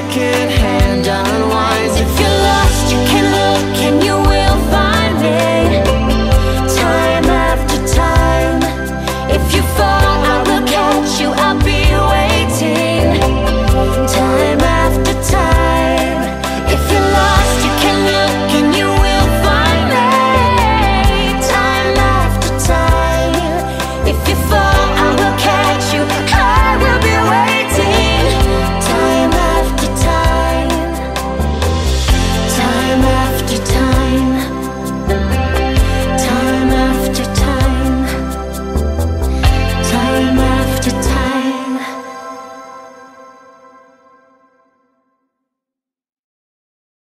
second hand. I